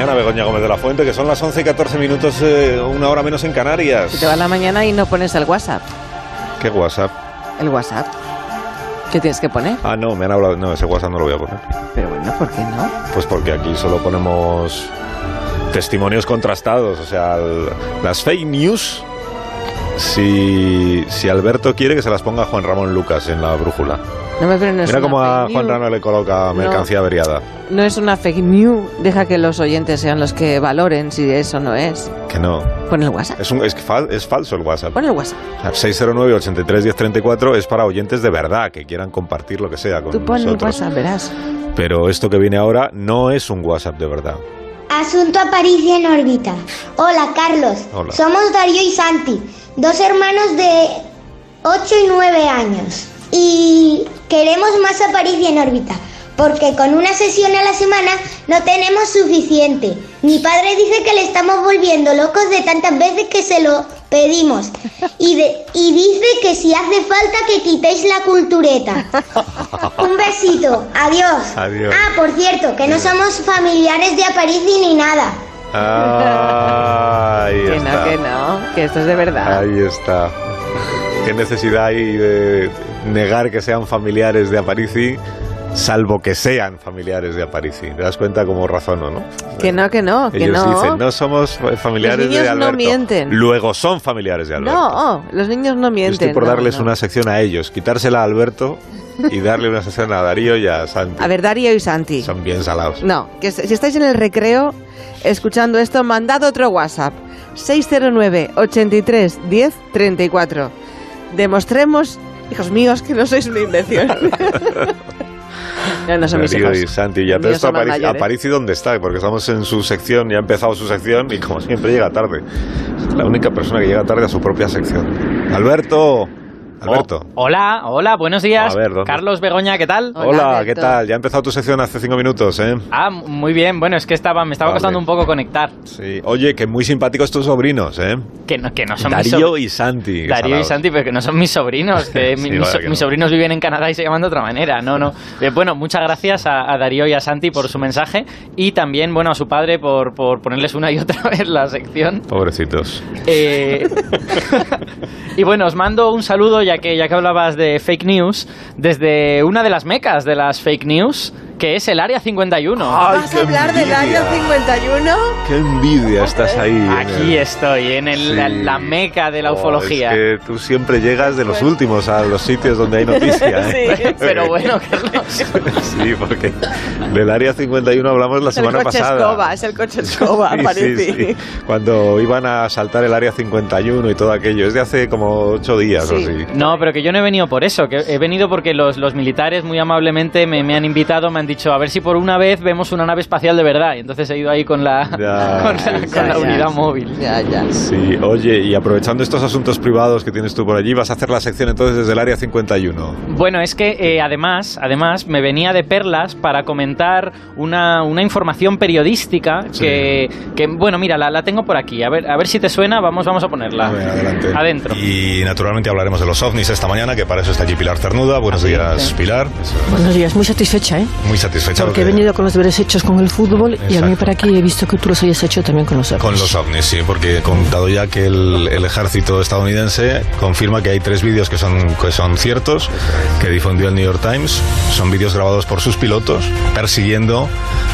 mañana, Begoña Gómez de la Fuente, que son las 11 y 14 minutos, eh, una hora menos en Canarias. Si te va la mañana y no pones el WhatsApp. ¿Qué WhatsApp? El WhatsApp. ¿Qué tienes que poner? Ah, no, me han hablado. No, ese WhatsApp no lo voy a poner. Pero bueno, ¿por qué no? Pues porque aquí solo ponemos testimonios contrastados, o sea, el- las fake news. Si, si Alberto quiere que se las ponga Juan Ramón Lucas en la brújula. No me pero no es Mira una cómo a Juan. Ramón le coloca mercancía averiada. No es una fake news. Deja que los oyentes sean los que valoren si eso no es. Que no. Pon el WhatsApp. Es, un, es, fal- es falso el WhatsApp. Pon el WhatsApp. 609 83 1034 es para oyentes de verdad que quieran compartir lo que sea con Tú pon el. WhatsApp, verás. Pero esto que viene ahora no es un WhatsApp de verdad. Asunto Aparicio en órbita. Hola, Carlos. Hola. Somos Darío y Santi, dos hermanos de 8 y 9 años. Y queremos más Aparicio en órbita, porque con una sesión a la semana no tenemos suficiente. Mi padre dice que le estamos volviendo locos de tantas veces que se lo pedimos. Y, de- y dice que si hace falta que quitéis la cultureta. Un besito. Adiós. Adiós. Ah, por cierto, que no somos familiares de Aparici ni nada. Ah, ahí Que está. no, que no. Que esto es de verdad. Ahí está. ¿Qué necesidad hay de negar que sean familiares de Aparici, salvo que sean familiares de Aparici? ¿Te das cuenta cómo razono, no? Que no, que no, que Ellos no. dicen, no somos familiares Los niños de no Alberto. mienten. Luego son familiares de Alberto. No, los niños no Yo mienten. estoy por no, darles no. una sección a ellos, quitársela a Alberto y darle una sección a Darío y a Santi. A ver, Darío y Santi. Son bien salados. No, que si estáis en el recreo escuchando esto, mandad otro WhatsApp. 609 83 10 34. Demostremos, hijos míos, que no sois una invención. no, no son mis hijos. y Santi. Ya, pero esto Aparici, mayores. Aparici, ¿dónde está? Porque estamos en su sección, ya ha empezado su sección y como siempre llega tarde. Es la única persona que llega tarde a su propia sección. Alberto. Alberto. Oh, hola, hola, buenos días. A ver. Carlos Begoña, ¿qué tal? Hola, Hola, ¿qué tal? Ya ha empezado tu sección hace cinco minutos, ¿eh? Ah, muy bien. Bueno, es que estaba, me estaba Vale. costando un poco conectar. Sí. Oye, que muy simpáticos tus sobrinos, ¿eh? Que no, que no son mis Darío sobrinos. y Santi. Darío y. Santi, pero que no son mis sobrinos, que Sí, mi- mis, vaya so- que mis no. sobrinos viven en Canadá y se llaman de otra manera. No, no. Eh, bueno, muchas gracias a, a Darío y a Santi por su mensaje y también, bueno, a su padre por, por ponerles una y otra vez la sección. Pobrecitos. Eh, y bueno, os mando un saludo ya que, ya que hablabas de fake news desde una de las mecas de las fake news, que es el Área 51. Ay, ¿Vas a hablar del envidia. año 51? Qué envidia estás ahí. Aquí el- estoy, en el- Sí. la, la meca de la Oh, ufología. es que tú siempre llegas de los últimos a los sitios donde hay noticia. ¿eh? Sí. Pero bueno, Carlos. Sí, porque del área 51 hablamos la semana el coche pasada. escoba, es el coche escoba, Sí, parece. sí, sí. Cuando iban a saltar el área 51 y todo aquello. Es de hace como ocho días o Sí. así. No, pero que yo no he venido por eso, que he venido porque los, los militares muy amablemente me, me han invitado, me han dicho a ver si por una vez vemos una nave espacial de verdad. Y entonces he ido ahí con la, Ya, con la, sí, con sí, la sí. unidad móvil. Ya, ya. Sí, oye, y aprovechando estos asuntos privados que tienes tú por allí, vas a hacer la sección entonces desde el área 51. Bueno, es que eh, además, además me venía de perlas para comentar una, una información periodística Sí. que, que, bueno, mira, la, la tengo por aquí. A ver, a ver si te suena, vamos, vamos a ponerla. A ver, adelante. Adentro. Y naturalmente hablaremos de los ovnis esta mañana, que para eso está allí Pilar Cernuda. Buenos Así días. Pilar. Buenos días, muy satisfecha, ¿eh? Muy satisfecha Porque he venido con los deberes hechos con el fútbol y a mí Exacto. para aquí he visto que tú los hayas hecho también con los ovnis. Con los ovnis, sí, porque he contado ya que el, el ejército estadounidense confirma que hay tres vídeos que son, que son ciertos, que difundió el New York Times. Son vídeos grabados por sus pilotos persiguiendo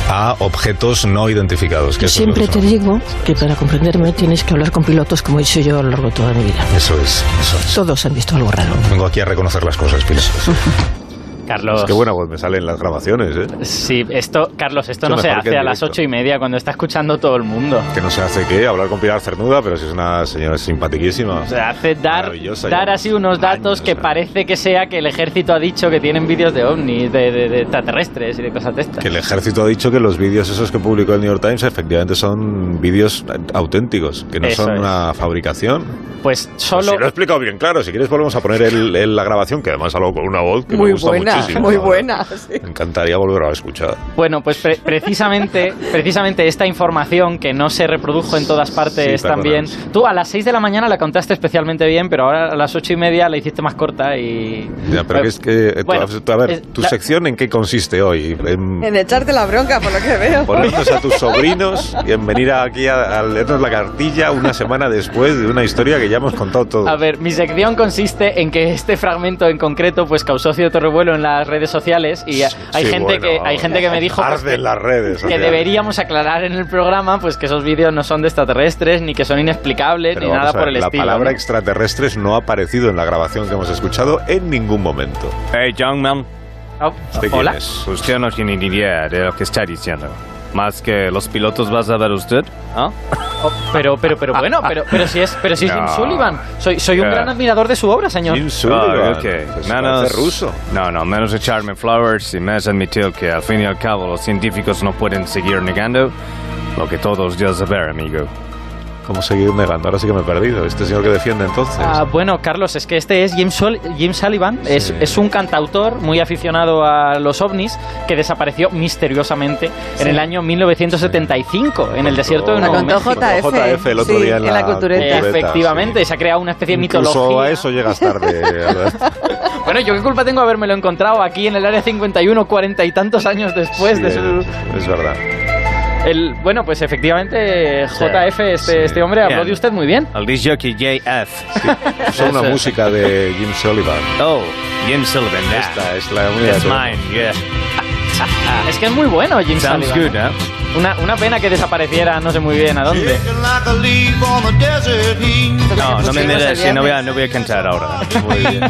a objetos no identificados. que siempre te digo que para comprenderme tienes que hablar con pilotos como he hecho yo a lo largo de toda mi vida. Eso es, eso es. Todos han visto algo raro. Vengo aquí a reconocer las cosas, Pilar. Carlos. Qué buena voz me salen las grabaciones, ¿eh? Sí, esto, Carlos, esto Mucho no se que hace a las ocho y media cuando está escuchando todo el mundo. Que no se hace qué, hablar con Pilar Cernuda, pero si es una señora simpatiquísima. O sea, hace dar, dar así unos datos Años, que ¿eh? parece que sea que el ejército ha dicho que tienen vídeos de ovnis, de, de- de extraterrestres y de cosas de estas. Que el ejército ha dicho que los vídeos esos que publicó el New York Times efectivamente son vídeos auténticos, que no Eso son es. una fabricación. Pues Pues solo... si lo he explicado bien claro, si quieres volvemos a poner el- el- la grabación, que además habló con una voz que Muy me gusta buena, buena, sí, muy buena. sí. Me encantaría volverlo a escuchar. Bueno, pues pre- precisamente, precisamente esta información que no se reprodujo en todas partes Sí, también. perdona. Tú a las 6 de la mañana la contaste especialmente bien, pero ahora a las ocho y media la hiciste más corta y. Ya, pero que es que, eh, tú- Bueno, a ver, ¿tu la- sección en qué consiste hoy? En En echarte la bronca, por lo que veo. ponernos a tus sobrinos y en venir aquí a, a leernos la cartilla una semana después de una historia que ya hemos contado todo. A ver, mi sección consiste en que este fragmento en concreto pues causó cierto revuelo en las redes sociales y hay Sí, gente bueno, que hay gente que me dijo pues, que, las redes que deberíamos aclarar en el programa pues que esos vídeos no son de extraterrestres ni que son inexplicables Pero ni nada ver, por el la estilo. palabra ¿no? extraterrestres no ha aparecido en la grabación que hemos escuchado en ningún momento. Hey, young man, Oh, ¿Usted quién Hola. es? usted no tiene ni idea de lo que está diciendo. Más que los pilotos vas a ver usted, ¿ah? Oh, pero pero pero bueno, pero pero si es pero si es Jim No. Sullivan. Soy soy un gran admirador de su obra, señor. Jim Sullivan. Ah, ok. Pues Menos ruso. No, no, menos echarme flowers y más admitir que al fin y al cabo los científicos no pueden seguir negando lo que todos ya saber, amigo. ¿Cómo seguir negando? Ahora sí que me he perdido. Este señor que defiende entonces. Ah, bueno, Carlos, es que este es Jim, Sul- Jim Sullivan, es, Sí. es un cantautor muy aficionado a los ovnis que desapareció misteriosamente en el año 1975 en el desierto de La Nuevo México. JF, JF el otro sí, día en la cultureta. cultureta. Efectivamente, sí. se ha creado una especie de Incluso mitología. a eso llegas tarde. Bueno, yo qué culpa tengo de habérmelo encontrado aquí en el área 51, cuarenta y tantos años después Sí, de su... es, es verdad. El, bueno, pues efectivamente, Sí, JF, este, sí. este hombre habló Bien. de usted muy bien. El disc jockey JF. Son una Eso. música de Jim Sullivan. Oh, Jim Sullivan, yeah. Esta es la única. Que- mine, yeah. Es que es muy bueno Jim Sounds Sullivan. good, huh? Una, una pena que desapareciera, no sé muy bien a dónde. No, no me sí, no voy, a, no voy a cantar ahora. Muy bien.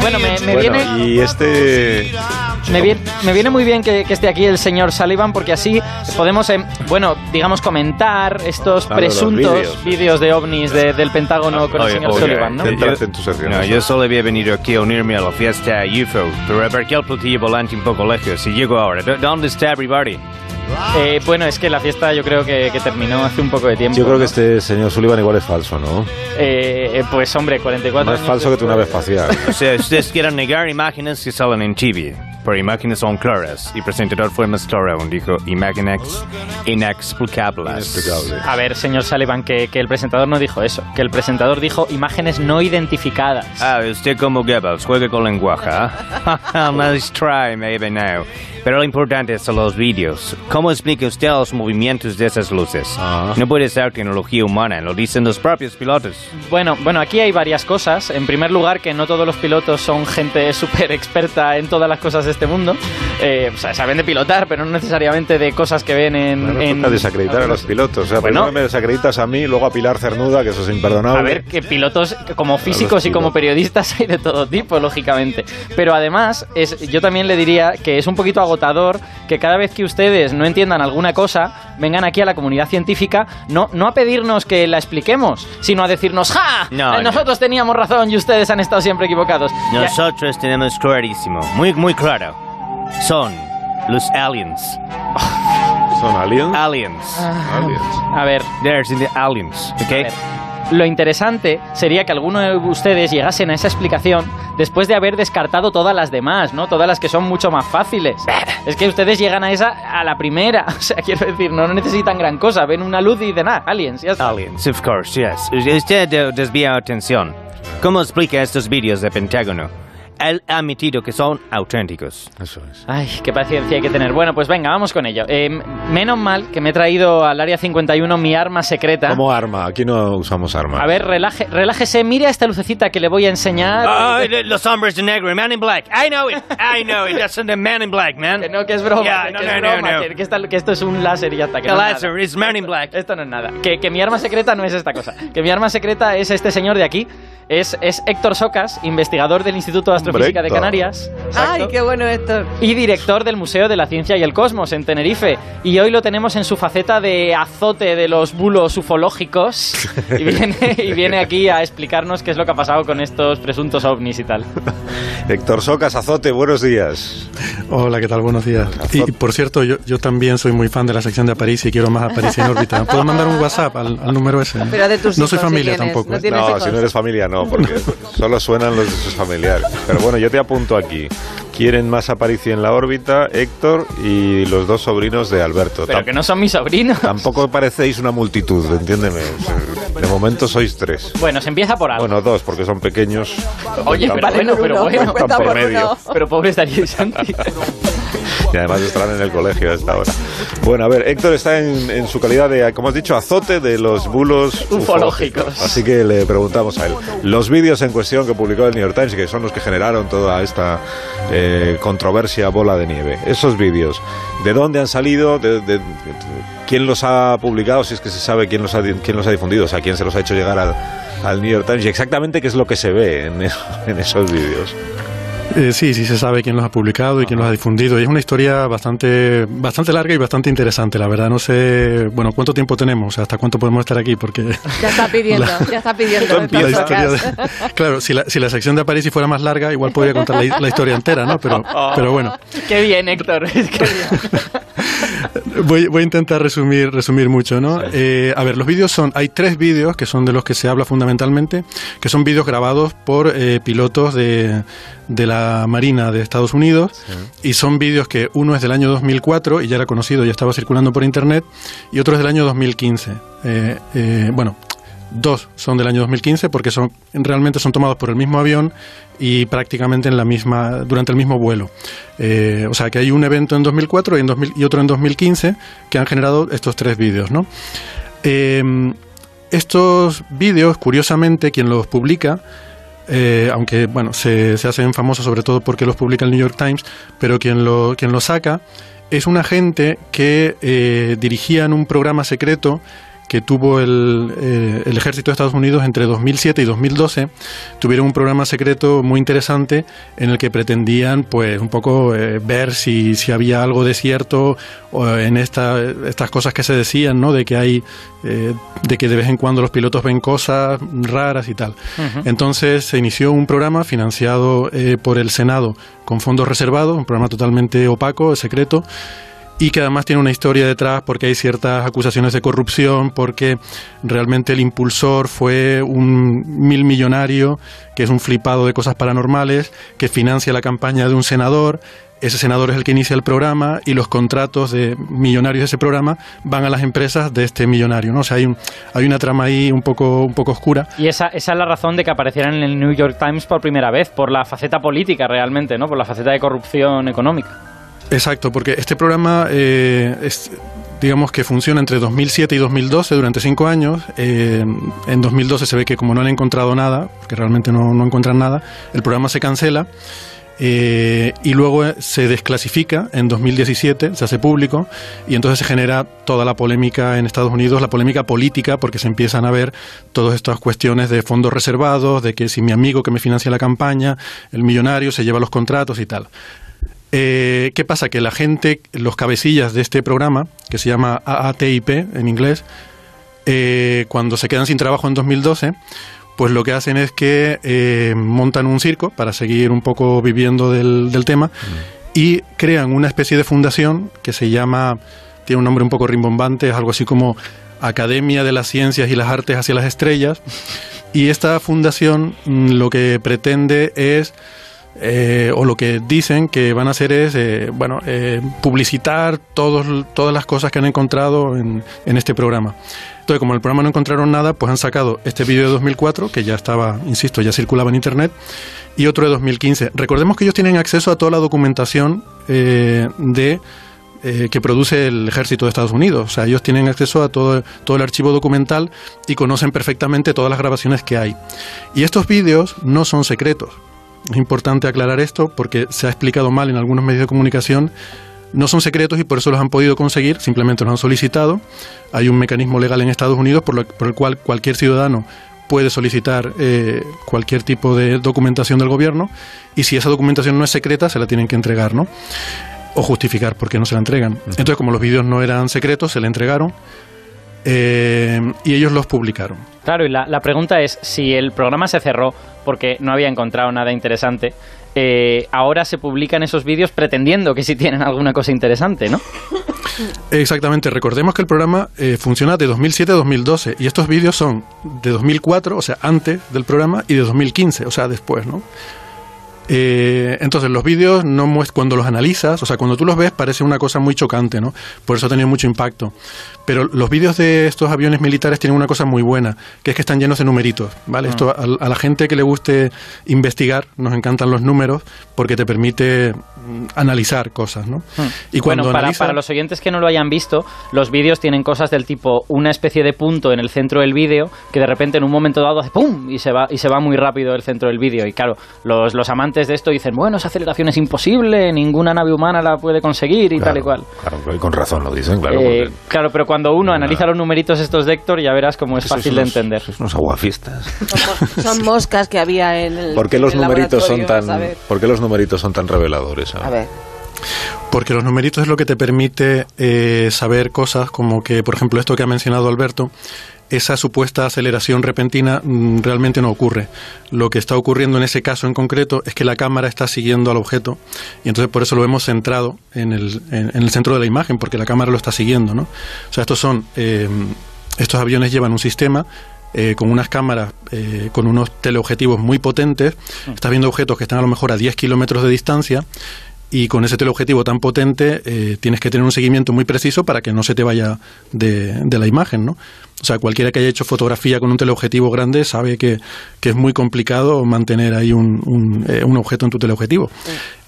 Bueno, me, me Bueno, viene, y este. Me, viene, me viene muy bien que, que esté aquí el señor Sullivan porque así podemos, eh, bueno, digamos, comentar estos Claro, presuntos vídeos. de ovnis de- del Pentágono con el Oye, señor oye, Sullivan, ¿no? Céntrate en tu sección. No, yo solo había venido aquí a unirme a la fiesta UFO, pero porque el platillo volante un poco lejos y llego ahora. ¿Dó- ¿Dónde está everybody? Eh, bueno, es que la fiesta yo creo que, que terminó hace un poco de tiempo. Yo creo que ¿no? este señor Sullivan igual es falso, ¿no? Eh, eh, pues hombre, 44 Más años falso que tu nave espacial. O sea, ustedes quieren negar imágenes que salen en TV, pero imágenes son claras. Y el presentador fue más claro aún, dijo imágenes inexplicables. Inexplicable. A ver, señor Sullivan, que, que el presentador no dijo eso, que el presentador dijo imágenes no identificadas. Ah, usted como Goebbels, juega con lenguaje, ¿ah? nice try, maybe now. Pero lo importante son los vídeos. ¿Cómo explica usted los movimientos de esas luces? Ah. No puede ser tecnología humana, lo dicen los propios pilotos. Bueno, bueno, aquí hay varias cosas. En primer lugar, que no todos los pilotos son gente súper experta en todas las cosas de este mundo. Eh, o sea, saben de pilotar, pero no necesariamente de cosas que ven en... Bueno, en- desacreditar a los pilotos. O sea, Bueno. primero me desacreditas a mí, luego a Pilar Cernuda, que eso es imperdonable. A ver, que pilotos como físicos y como periodistas hay de todo tipo, lógicamente. Pero además, es, yo también le diría que es un poquito agotador que cada vez que ustedes no entiendan alguna cosa, vengan aquí a la comunidad científica, no, no a pedirnos que la expliquemos, sino a decirnos, ¡ja! No, Eh, no. Nosotros teníamos razón y ustedes han estado siempre equivocados. Ya- Nosotros tenemos clarísimo, muy, muy claro. Son los aliens. ¿Son aliens? Aliens. Aliens. A ver, There's the aliens, A okay? Lo interesante sería que alguno de ustedes llegasen a esa explicación después de haber descartado todas las demás, ¿no? Todas las que son mucho más fáciles. Es que ustedes llegan a esa a la primera. O sea, quiero decir, no necesitan gran cosa. Ven una luz y dicen, ah, aliens, ya. Aliens, of course, yes. Usted eh, desvía atención. ¿Cómo explica estos vídeos de Pentágono? Él ha admitido que son auténticos. Eso es. Ay, qué paciencia hay que tener. Bueno, pues venga, vamos con ello. Eh, menos mal que me he traído al área 51 mi arma secreta. Como arma, aquí no usamos armas. A ver, relaje, relájese, mire a esta lucecita que le voy a enseñar. Los hombres de negro, Man in Black. I know it, I know it. That's the Man in Black, man. Que no, que es broma. Yeah, que no, es no, no, broma, no. Que, que esta- que esto es un láser y ya está. Que no es Man in Black. Esto no es nada. Que, que mi arma secreta no es esta cosa. Que mi arma secreta es este señor de aquí. Es, es Héctor Socas, investigador del Instituto de Astrofísica de Héctor. Canarias. Ay, qué bueno esto. Y director del Museo de la Ciencia y el Cosmos en Tenerife. Y hoy lo tenemos en su faceta de azote de los bulos ufológicos. Y viene, y viene aquí a explicarnos qué es lo que ha pasado con estos presuntos ovnis y tal. Héctor Socas, Azote, buenos días. Hola, ¿qué tal? Buenos días. Y, y por cierto, yo, yo también soy muy fan de la sección de Aparicio y quiero más Aparicio en órbita. ¿Puedo mandar un WhatsApp al, al número ese? Pero de tus no soy si familia tienes, tampoco. no ¿eh? No, si no eres familia, no, porque solo suenan los de sus familiares. Pero bueno, yo te apunto aquí. Quieren más Aparici en la órbita, Héctor y los dos sobrinos de Alberto. Pero que no son mis sobrinos. Tampoco parecéis una multitud, entiéndeme. De momento sois tres. Bueno, se empieza por algo. Bueno, dos, porque son pequeños. Oye, pero bueno, pero bueno. por por medio. Pero pobre estaría Santi. Y además estarán en el colegio a esta hora. Bueno, a ver, Héctor está en, en su calidad de, como has dicho, azote de los bulos Ufológicos. Así que le preguntamos a él. Los vídeos en cuestión que publicó el New York Times, que son los que generaron toda esta eh, controversia bola de nieve. Esos vídeos, ¿de dónde han salido? De, ¿Quién los ha publicado? Si es que se sabe quién los ha, quién los ha difundido, o sea, quién se los ha hecho llegar al, New York Times y exactamente qué es lo que se ve en, en esos vídeos. Eh, sí, sí se sabe quién los ha publicado y quién los ha difundido. Y es una historia bastante, bastante larga y bastante interesante, la verdad. No sé, bueno, cuánto tiempo tenemos, o sea, hasta cuánto podemos estar aquí, porque Ya está pidiendo, ya está pidiendo. La historia de- claro, si la, si la sección de París fuera más larga, igual podría contar la, la historia entera, ¿no? Pero, pero bueno, Qué bien, Héctor. Qué bien. Voy, voy a intentar resumir, resumir mucho, ¿no? Eh, a ver, los vídeos son, hay tres vídeos que son de los que se habla fundamentalmente, que son vídeos grabados por eh, pilotos de, de la Marina de Estados Unidos y son vídeos que uno es del año 2004 y ya era conocido, ya estaba circulando por internet y otro es del año 2015. Eh, eh, bueno, dos son del año 2015 porque son realmente son tomados por el mismo avión y prácticamente en la misma durante el mismo vuelo. Eh, o sea que hay un evento en 2004 y, en 2000 y otro en 2015 que han generado estos tres vídeos, ¿no? Eh, estos vídeos, curiosamente, quien los publica eh, aunque bueno, se, se hacen famosos sobre todo porque los publica el New York Times, pero quien lo, quien lo saca es un agente que dirigía en un programa secreto que tuvo el, eh, el ejército de Estados Unidos entre 2007 y 2012, tuvieron un programa secreto muy interesante en el que pretendían pues un poco eh, ver si, si había algo de cierto en esta, estas cosas que se decían, ¿no? De que hay, eh, de que de vez en cuando los pilotos ven cosas raras y tal. Entonces se inició un programa financiado por el Senado con fondos reservados, un programa totalmente opaco, secreto, y que además tiene una historia detrás porque hay ciertas acusaciones de corrupción, porque realmente el impulsor fue un mil millonario, que es un flipado de cosas paranormales, que financia la campaña de un senador. Ese senador es el que inicia el programa y los contratos de millonarios de ese programa van a las empresas de este millonario. ¿no? O sea, hay, un- hay una trama ahí un poco, un poco oscura. Y esa, esa es la razón de que aparecieran en el New York Times por primera vez, por la faceta política realmente, ¿no? Por la faceta de corrupción económica. Exacto, porque este programa eh, es, digamos que funciona entre 2007 y 2012 durante cinco años. Eh, en 2012 se ve que como no han encontrado nada, porque realmente no, no encuentran nada, el programa se cancela. eh, y luego eh, se desclasifica en 2017, se hace público y entonces se genera toda la polémica en Estados Unidos, la polémica política, porque se empiezan a ver todas estas cuestiones de fondos reservados, de que si mi amigo que me financia la campaña, el millonario, se lleva los contratos y tal. Eh, ¿Qué pasa? Que la gente, los cabecillas de este programa, que se llama AATIP en inglés, eh, cuando se quedan sin trabajo en 2012, pues lo que hacen es que eh, montan un circo para seguir un poco viviendo del, del tema y crean una especie de fundación que se llama, tiene un nombre un poco rimbombante, es algo así como Academia de las Ciencias y las Artes hacia las Estrellas. Y esta fundación mm, lo que pretende es eh, o lo que dicen que van a hacer es eh, bueno eh, publicitar todos, todas las cosas que han encontrado en, este programa. Entonces, como en el programa no encontraron nada, pues han sacado este vídeo de 2004, que ya estaba, insisto, ya circulaba en Internet, y otro de 2015. Recordemos que ellos tienen acceso a toda la documentación de que produce el ejército de Estados Unidos. O sea, ellos tienen acceso a todo, todo el archivo documental y conocen perfectamente todas las grabaciones que hay. Y estos vídeos no son secretos. Es importante aclarar esto porque se ha explicado mal en algunos medios de comunicación. No son secretos y por eso los han podido conseguir, simplemente los han solicitado. Hay un mecanismo legal en Estados Unidos por, lo- por el cual cualquier ciudadano puede solicitar eh, cualquier tipo de documentación del gobierno y si esa documentación no es secreta se la tienen que entregar, ¿no? O justificar por qué no se la entregan. Entonces, como los vídeos no eran secretos, se le entregaron eh, y ellos los publicaron. Claro, y la, la pregunta es, si el programa se cerró porque no había encontrado nada interesante, eh, ahora se publican esos vídeos pretendiendo que sí tienen alguna cosa interesante, ¿no? Exactamente, recordemos que el programa eh, funciona de 2007 a 2012 y estos vídeos son de 2004, o sea, antes del programa, y de 2015, o sea, después, ¿no? Eh, entonces, los vídeos, no cuando los analizas, o sea, cuando tú los ves, parece una cosa muy chocante, ¿no? Por eso ha tenido mucho impacto. Pero los vídeos de estos aviones militares tienen una cosa muy buena, que es que están llenos de numeritos, ¿vale? Esto a, a la gente que le guste investigar, nos encantan los números, porque te permite mm, analizar cosas, ¿no? Y cuando bueno, para, analiza- para los oyentes que no lo hayan visto, los vídeos tienen cosas del tipo una especie de punto en el centro del vídeo que de repente en un momento dado hace ¡pum! y se va, y se va muy rápido el centro del vídeo. Y claro, los, los amantes de esto dicen, bueno, esa aceleración es imposible, ninguna nave humana la puede conseguir y tal y cual. Claro, y con razón lo dicen, claro. Eh, porque claro, pero cuando uno analiza los numeritos estos de Héctor, ya verás cómo es fácil de unos- entender. sois unos aguafistas. Son moscas que había en el. ¿Por qué los en el numeritos son tan, por qué los numeritos son tan reveladores? A ver. Porque los numeritos es lo que te permite eh, saber cosas como que, por ejemplo, esto que ha mencionado Alberto, esa supuesta aceleración repentina mm, realmente no ocurre. Lo que está ocurriendo en ese caso en concreto es que la cámara está siguiendo al objeto y entonces por eso lo hemos centrado en el, en, en el centro de la imagen, porque la cámara lo está siguiendo. ¿no? O sea, estos son, eh, estos aviones llevan un sistema eh, con unas cámaras, eh, con unos teleobjetivos muy potentes. Estás viendo objetos que están a lo mejor a 10 kilómetros de distancia y con ese teleobjetivo tan potente eh, tienes que tener un seguimiento muy preciso para que no se te vaya de, de la imagen, ¿no? O sea, cualquiera que haya hecho fotografía con un teleobjetivo grande sabe que, que es muy complicado mantener ahí un, un, eh, un objeto en tu teleobjetivo.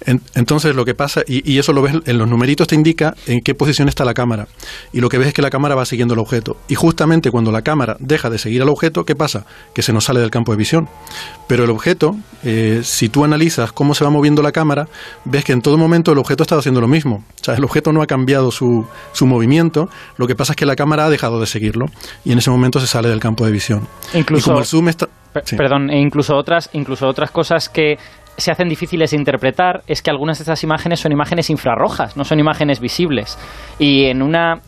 En- entonces, lo que pasa, y, y eso lo ves en los numeritos, te indica en qué posición está la cámara. Y lo que ves es que la cámara va siguiendo el objeto. Y justamente cuando la cámara deja de seguir al objeto, ¿qué pasa? Que se nos sale del campo de visión. Pero el objeto, eh, si tú analizas cómo se va moviendo la cámara, ves que en todo momento el objeto está haciendo lo mismo. O sea, el objeto no ha cambiado su, su movimiento, lo que pasa es que la cámara ha dejado de seguirlo y en ese momento se sale del campo de visión. Incluso- y como el zoom está... Per- sí. Perdón, e incluso otras, incluso otras cosas que se hacen difíciles de interpretar es que algunas de estas imágenes son imágenes infrarrojas, no son imágenes visibles. Y en una.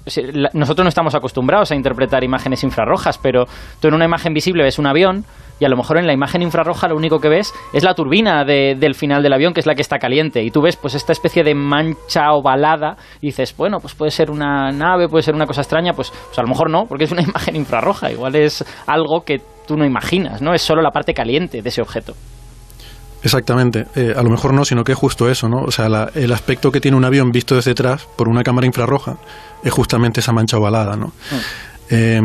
Nosotros no estamos acostumbrados a interpretar imágenes infrarrojas, pero tú en una imagen visible ves un avión y a lo mejor en la imagen infrarroja lo único que ves es la turbina de- del final del avión, que es la que está caliente. Y tú ves pues esta especie de mancha ovalada y dices, bueno, pues puede ser una nave, puede ser una cosa extraña, pues, pues a lo mejor no, porque es una imagen infrarroja. Igual es algo que tú no imaginas, ¿no? Es solo la parte caliente de ese objeto. Exactamente. Eh, a lo mejor no, sino que es justo eso, ¿no? O sea, la- el aspecto que tiene un avión visto desde atrás por una cámara infrarroja es justamente esa mancha ovalada, ¿no? Eh,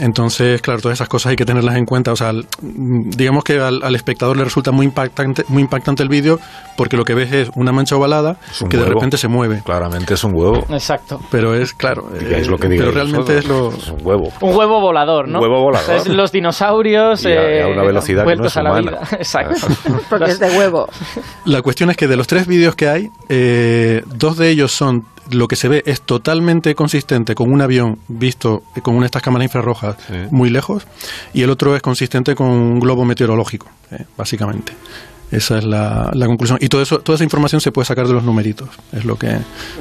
entonces, claro, todas esas cosas hay que tenerlas en cuenta. O sea, digamos que al, al espectador le resulta muy impactante, muy impactante el vídeo porque lo que ves es una mancha ovalada Es un que de repente se mueve. Claramente es un huevo. Exacto. Pero es, claro, Digáis eh, lo que digáis pero realmente es lo... Es un huevo. Un huevo volador, ¿no? Un huevo volador. O sea, es los dinosaurios Y a- y a eh, una velocidad que no vueltos es a la humana. vida. Exacto. Porque es de huevo. La cuestión es que de los tres vídeos que hay, eh, dos de ellos son lo que se ve es totalmente consistente con un avión visto con una de estas cámaras infrarrojas Sí. muy lejos y el otro es consistente con un globo meteorológico, eh, básicamente. Esa es la, la conclusión. Y todo eso, toda esa información se puede sacar de los numeritos. Es lo que,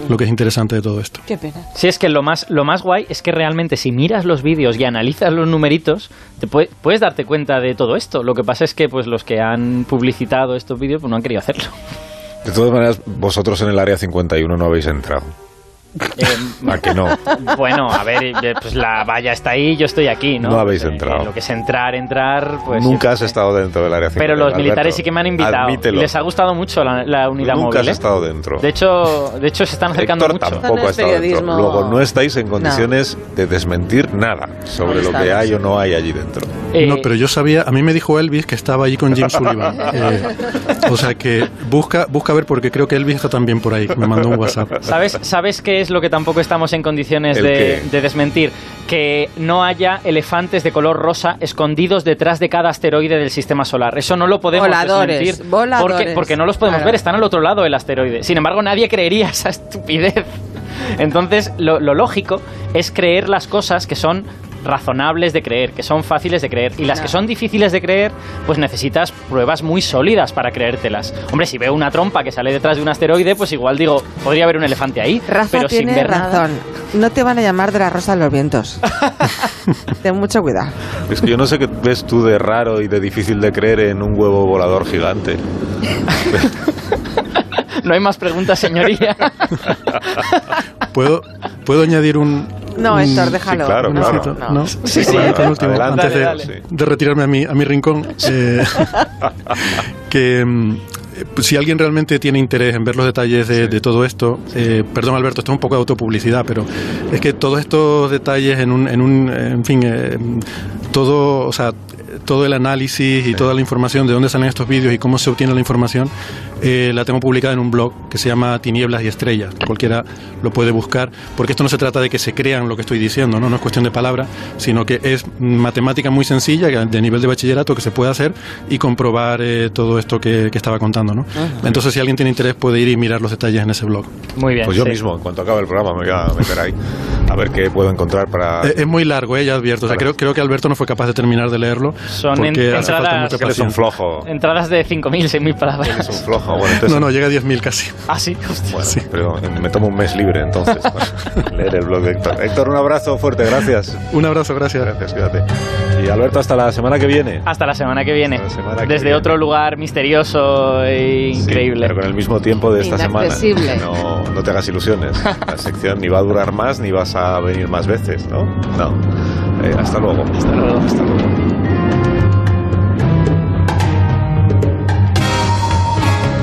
lo que es interesante de todo esto. Qué pena. Sí, es que lo más, lo más guay es que realmente si miras los vídeos y analizas los numeritos, te puede- puedes darte cuenta de todo esto. Lo que pasa es que pues los que han publicitado estos vídeos pues no han querido hacerlo. De todas maneras, vosotros en el área 51 no habéis entrado. Eh, ¿A que no? bueno, a ver, eh, pues la valla está ahí, yo estoy aquí, ¿no? No habéis Pues, eh, entrado. Lo que es entrar, entrar, pues... Nunca has estado dentro del área 51. Pero los militares Alberto, sí que me han invitado. Admítelo. Y les ha gustado mucho la, la unidad Nunca móvil. has ¿eh? estado dentro. De hecho, de hecho se están acercando Héctor mucho. tampoco No ha es estado dentro. periodismo. Luego no estáis en condiciones de desmentir nada sobre No lo que hay o no hay allí dentro. Eh, No, pero yo sabía, a mí me dijo Elvis que estaba allí con Jim Sullivan. Eh, o sea que busca, busca ver porque creo que Elvis está también por ahí. Me mandó un WhatsApp. ¿Sabes, ¿Sabes qué es lo que tampoco estamos en condiciones ¿El de, desmentir? Que no haya elefantes de color rosa escondidos detrás de cada asteroide del sistema solar. Eso no lo podemos Voladores, desmentir. voladores. Porque, porque no los podemos Claro. ver, están al otro lado del asteroide. Sin embargo, nadie creería esa estupidez. Entonces, lo, lo lógico es creer las cosas que son razonables de creer, que son fáciles de creer. Y las que son difíciles de creer, pues necesitas pruebas muy sólidas para creértelas. Hombre, si veo una trompa que sale detrás de un asteroide, pues igual digo, podría haber un elefante ahí. Rafa pero sin ver nada. razón. No te van a llamar de la rosa de los vientos. Ten mucho cuidado. Es que yo no sé qué ves tú de raro y de difícil de creer en un huevo volador gigante. No hay más preguntas, señoría. ¿Puedo, ¿puedo añadir un, No, un- Héctor, déjalo. sí, claro, no, claro. No. ¿no? Sí, sí. Bueno, penúltimo, Adelante, antes de, dale, dale. de retirarme a mi, a mi rincón. eh, que mm, eh, pues, si alguien realmente tiene interés en ver los detalles de, de todo esto, eh, perdón Alberto, esto es un poco de autopublicidad, pero es que todos estos detalles en un, en, un, en fin, eh, todo, o sea, todo el análisis y toda la información de dónde salen estos vídeos y cómo se obtiene la información, eh, la tengo publicada en un blog que se llama Tinieblas y Estrellas. Cualquiera lo puede buscar, porque esto no se trata de que se crean lo que estoy diciendo, no, no es cuestión de palabra, sino que es matemática muy sencilla, que de nivel de bachillerato, que se puede hacer y comprobar eh, todo esto que, que estaba contando. ¿no? Entonces, si alguien tiene interés, puede ir y mirar los detalles en ese blog. Muy bien. Pues yo sí. mismo, en cuanto acabe el programa, me voy a meter ahí a ver qué puedo encontrar para. Eh, Es muy largo, eh, ya advierto. O sea, creo, creo que Alberto no fue capaz de terminar de leerlo. Son porque en- hace falta entradas- mucha que eres un paciencia. flojo. Entradas de 5.000, 6.000 Eres palabras. un flojo. Bueno, entonces. No, no, llega a 10.000 casi. Ah, sí. Hostia. Bueno, pero me tomo un mes libre entonces para leer el blog de Héctor. Héctor, un abrazo fuerte, gracias. Un abrazo, gracias. Gracias, cuídate. Y Alberto, hasta la semana que viene. Hasta la semana que viene. Semana que Desde viene. otro lugar misterioso e Sí, increíble. pero con el mismo tiempo de esta semana. No, no te hagas ilusiones. La sección ni va a durar más ni vas a venir más veces, ¿no? No. Eh, hasta luego. Hasta luego. Hasta luego.